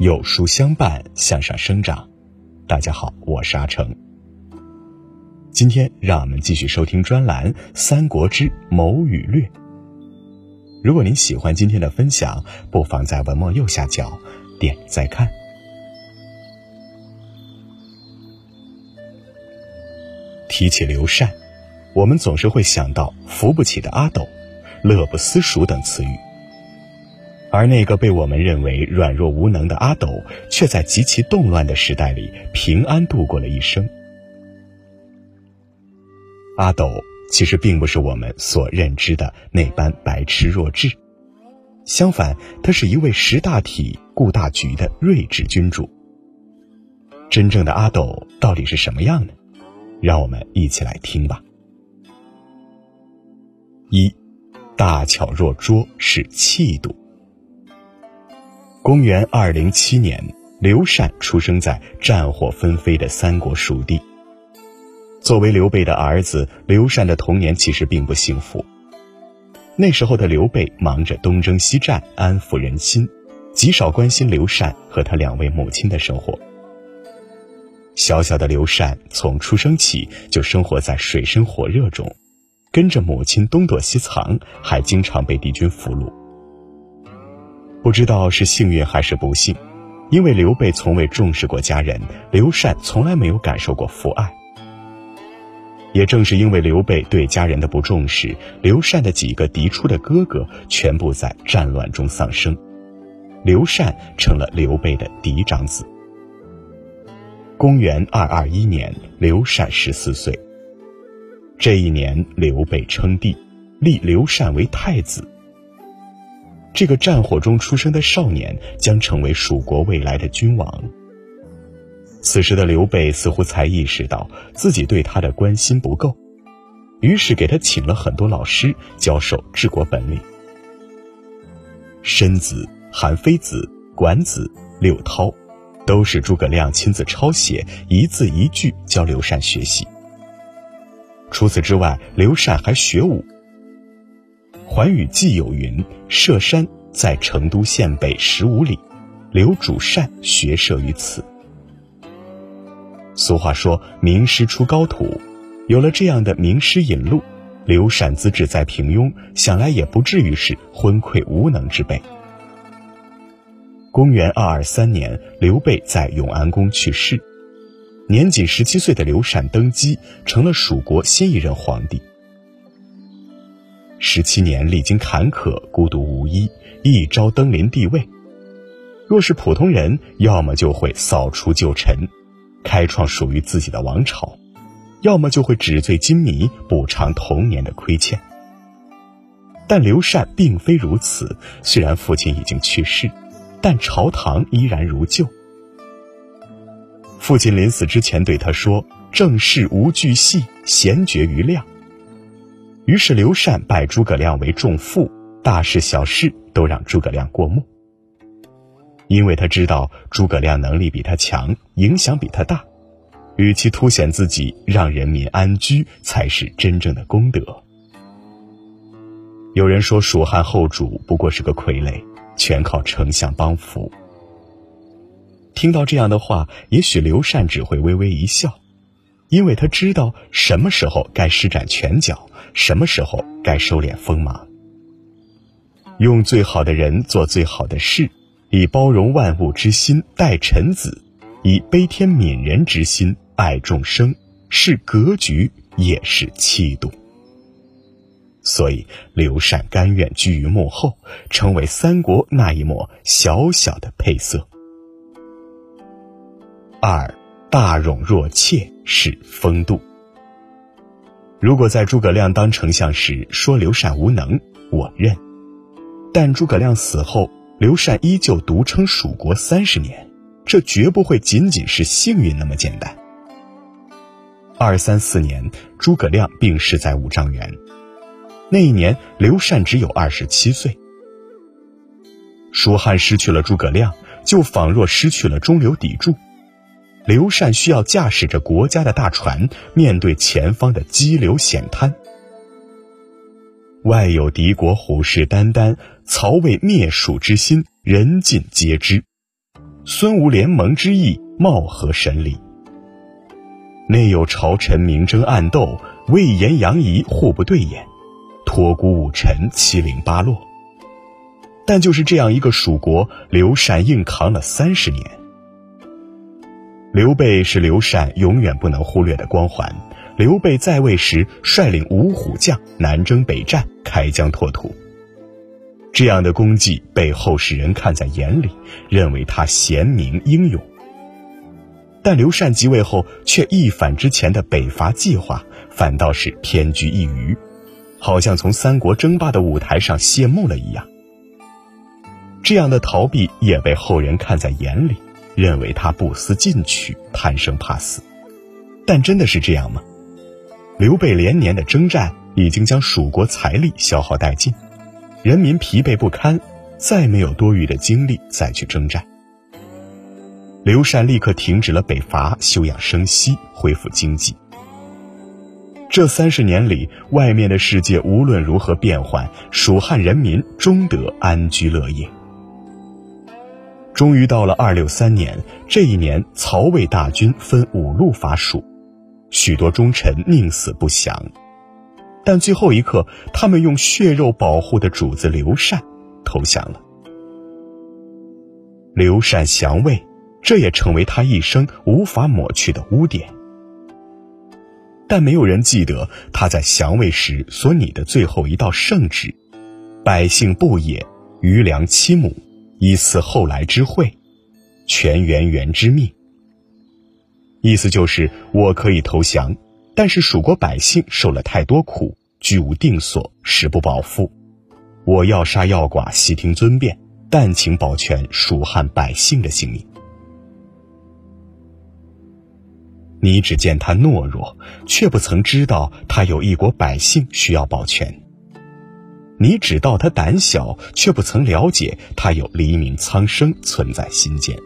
有书相伴，向上生长。大家好，我是阿成。今天让我们继续收听专栏《三国之谋与略》。如果您喜欢今天的分享，不妨在文末右下角点再看。提起刘禅，我们总是会想到扶不起的阿斗、乐不思蜀等词语。而那个被我们认为软弱无能的阿斗，却在极其动乱的时代里平安度过了一生。阿斗其实并不是我们所认知的那般白痴弱智，相反，他是一位识大体、顾大局的睿智君主。真正的阿斗到底是什么样呢？让我们一起来听吧。一，大巧若拙是气度。公元二零七年，刘禅出生在战火纷飞的三国蜀地。作为刘备的儿子，刘禅的童年其实并不幸福。那时候的刘备忙着东征西战，安抚人心，极少关心刘禅和他两位母亲的生活。小小的刘禅从出生起就生活在水深火热中，跟着母亲东躲西藏，还经常被敌军俘虏。不知道是幸运还是不幸，因为刘备从未重视过家人，刘禅从来没有感受过父爱。也正是因为刘备对家人的不重视，刘禅的几个嫡出的哥哥全部在战乱中丧生，刘禅成了刘备的嫡长子。公元二二一年，刘禅十四岁。这一年，刘备称帝，立刘禅为太子。这个战火中出生的少年将成为蜀国未来的君王。此时的刘备似乎才意识到自己对他的关心不够，于是给他请了很多老师教授治国本领。申子、韩非子、管子、六韬，都是诸葛亮亲自抄写，一字一句教刘禅学习。除此之外，刘禅还学武。《寰宇记》有云：“舍山在成都县北十五里，刘主善学射于此。”俗话说：“名师出高徒。”有了这样的名师引路，刘禅资质再平庸，想来也不至于是昏聩无能之辈。公元二二三年，刘备在永安宫去世，年仅十七岁的刘禅登基，成了蜀国新一任皇帝。十七年历经坎坷，孤独无依，一朝登临帝位。若是普通人，要么就会扫除旧尘，开创属于自己的王朝；要么就会纸醉金迷，补偿童年的亏欠。但刘禅并非如此，虽然父亲已经去世，但朝堂依然如旧。父亲临死之前对他说：“正事无巨细，闲绝于量。”于是刘禅拜诸葛亮为仲父，大事小事都让诸葛亮过目。因为他知道诸葛亮能力比他强，影响比他大，与其凸显自己，让人民安居才是真正的功德。有人说蜀汉后主不过是个傀儡，全靠丞相帮扶。听到这样的话，也许刘禅只会微微一笑。因为他知道什么时候该施展拳脚，什么时候该收敛锋芒。用最好的人做最好的事，以包容万物之心待臣子，以悲天悯人之心爱众生，是格局，也是气度。所以刘禅甘愿居于幕后，成为三国那一抹小小的配色。二。大勇若怯是风度。如果在诸葛亮当丞相时说刘禅无能，我认；但诸葛亮死后，刘禅依旧独撑蜀国三十年，这绝不会仅仅是幸运那么简单。二三四年，诸葛亮病逝在五丈原，那一年刘禅只有二十七岁。蜀汉失去了诸葛亮，就仿若失去了中流砥柱。刘禅需要驾驶着国家的大船，面对前方的激流险滩。外有敌国虎视眈眈，曹魏灭蜀之心，人尽皆知。孙吴联盟之意，貌合神离。内有朝臣明争暗斗，魏延杨仪互不对眼，托孤武臣七零八落。但就是这样一个蜀国，刘禅硬扛了三十年。刘备是刘禅永远不能忽略的光环。刘备在位时，率领五虎将南征北战，开疆拓土。这样的功绩被后世人看在眼里，认为他贤明英勇。但刘禅即位后，却一反之前的北伐计划，反倒是偏居一隅，好像从三国争霸的舞台上谢幕了一样。这样的逃避也被后人看在眼里，认为他不思进取、贪生怕死。但真的是这样吗？刘备连年的征战已经将蜀国财力消耗殆尽，人民疲惫不堪，再没有多余的精力再去征战。刘禅立刻停止了北伐，休养生息，恢复经济。这三十年里，外面的世界无论如何变幻，蜀汉人民终得安居乐业。终于到了二六三年，这一年，曹魏大军分五路伐蜀，许多忠臣宁死不降，但最后一刻，他们用血肉保护的主子刘禅投降了。刘禅降魏。这也成为他一生无法抹去的污点。但没有人记得他在降魏时所拟的最后一道圣旨：“百姓不也，余粮七亩，以赐后来之惠，全元元之命。”意思就是我可以投降，但是蜀国百姓受了太多苦，居无定所，食不饱腹。我要杀要剐，悉听尊便，但请保全蜀汉百姓的性命。你只见他懦弱，却不曾知道他有一国百姓需要保全；你只道他胆小，却不曾了解他有黎民苍生存在心间。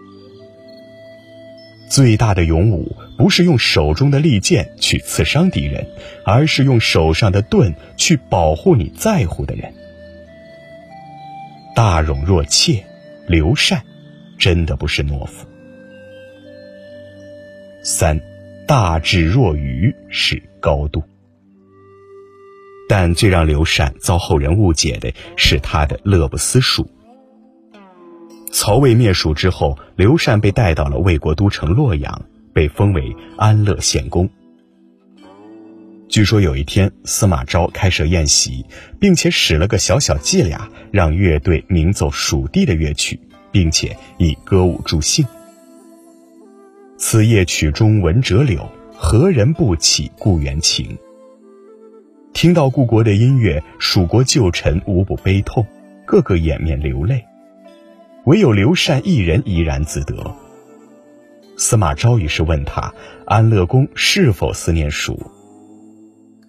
最大的勇武，不是用手中的利剑去刺伤敌人，而是用手上的盾去保护你在乎的人。大勇若怯，刘禅真的不是懦夫。三。大智若愚是高度，但最让刘禅遭后人误解的是他的乐不思蜀。曹魏灭蜀之后，刘禅被带到了魏国都城洛阳，被封为安乐县公。据说有一天，司马昭开设宴席，并且使了个小小伎俩，让乐队鸣奏蜀地的乐曲，并且以歌舞助兴。此夜曲中闻折柳，何人不起故园情？听到故国的音乐，蜀国旧臣无不悲痛，个个掩面流泪。唯有刘禅一人怡然自得。司马昭于是问他：“安乐公是否思念蜀？”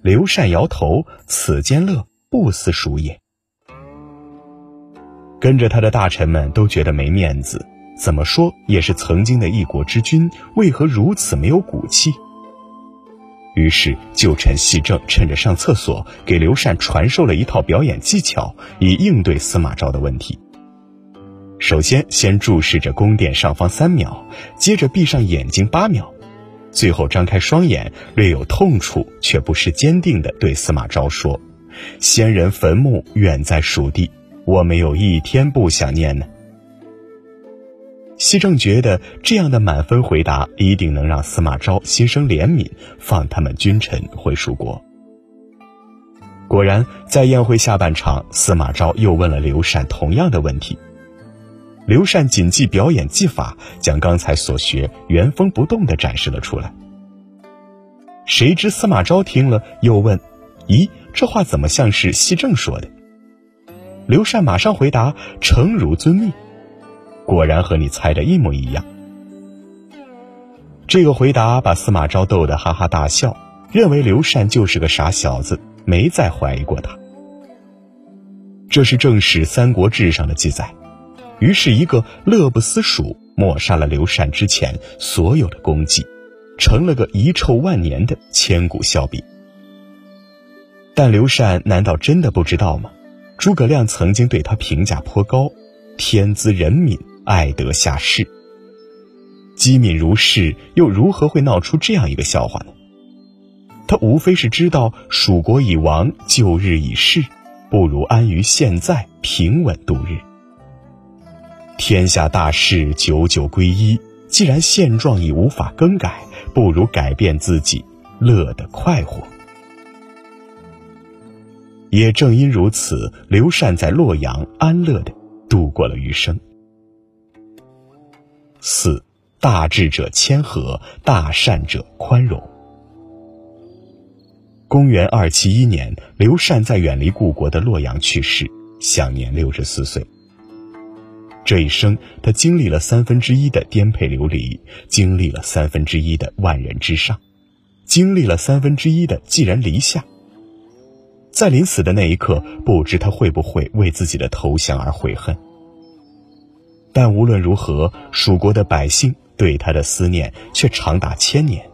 刘禅摇头：“此间乐，不思蜀也。”跟着他的大臣们都觉得没面子。怎么说也是曾经的一国之君，为何如此没有骨气？于是旧臣细正趁着上厕所，给刘禅传授了一套表演技巧，以应对司马昭的问题。首先，先注视着宫殿上方三秒，接着闭上眼睛八秒，最后张开双眼，略有痛楚却不失坚定地对司马昭说：“先人坟墓远在蜀地，我没有一天不想念呢。”西正觉得这样的满分回答一定能让司马昭心生怜悯，放他们君臣回蜀国。果然，在宴会下半场，司马昭又问了刘禅同样的问题。刘禅谨记表演技法，将刚才所学原封不动地展示了出来。谁知司马昭听了，又问：“咦，这话怎么像是西正说的？”刘禅马上回答：“诚如遵命。”果然和你猜的一模一样。这个回答把司马昭逗得哈哈大笑，认为刘禅就是个傻小子，没再怀疑过他。这是正史《三国志》上的记载。于是，一个乐不思蜀，抹杀了刘禅之前所有的功绩，成了个遗臭万年的千古笑柄。但刘禅难道真的不知道吗？诸葛亮曾经对他评价颇高，天资仁敏。爱德下士，机敏如是，又如何会闹出这样一个笑话呢？他无非是知道蜀国已亡，旧日已逝，不如安于现在，平稳度日。天下大事，久久归一。既然现状已无法更改，不如改变自己，乐得快活。也正因如此，刘禅在洛阳安乐的度过了余生。四，大智者谦和，大善者宽容。公元二七一年，刘禅在远离故国的洛阳去世，享年六十四岁。这一生，他经历了三分之一的颠沛流离，经历了三分之一的万人之上，经历了三分之一的寄人篱下。在临死的那一刻，不知他会不会为自己的投降而悔恨。但无论如何，蜀国的百姓对他的思念却长达千年。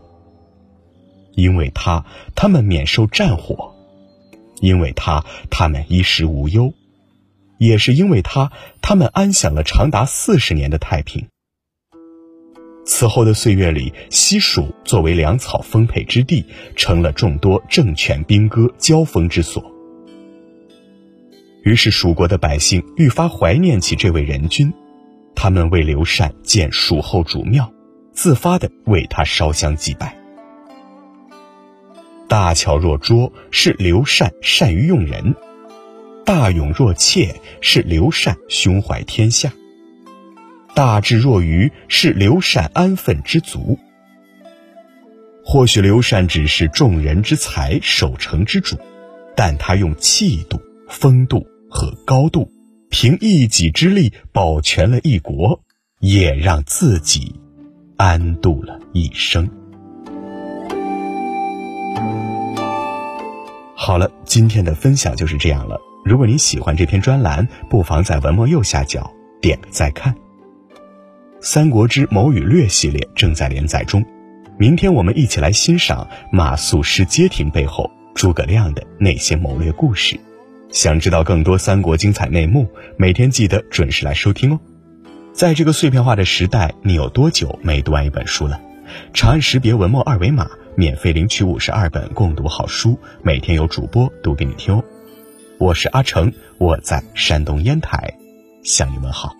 因为他，他们免受战火；因为他，他们衣食无忧。也是因为他，他们安享了长达四十年的太平。此后的岁月里，西蜀作为粮草丰沛之地，成了众多政权兵戈交锋之所。于是，蜀国的百姓愈发怀念起这位仁君，他们为刘禅建蜀后主庙，自发的为他烧香祭拜。大巧若拙是刘禅善于用人。大勇若怯是刘禅胸怀天下，大智若愚是刘禅安分知足。或许刘禅只是众人之才、守成之主，但他用气度、风度和高度，凭一己之力保全了一国，也让自己安度了一生。好了，今天的分享就是这样了。如果你喜欢这篇专栏，不妨在文末右下角点个再看。《三国之谋与略》系列正在连载中，明天我们一起来欣赏马谡失街亭背后诸葛亮的那些谋略故事。想知道更多三国精彩内幕，每天记得准时来收听哦。在这个碎片化的时代，你有多久没读完一本书了？长按识别文末二维码，免费领取五十二本共读好书，每天有主播读给你听哦。我是阿成，我在山东烟台，向你问好。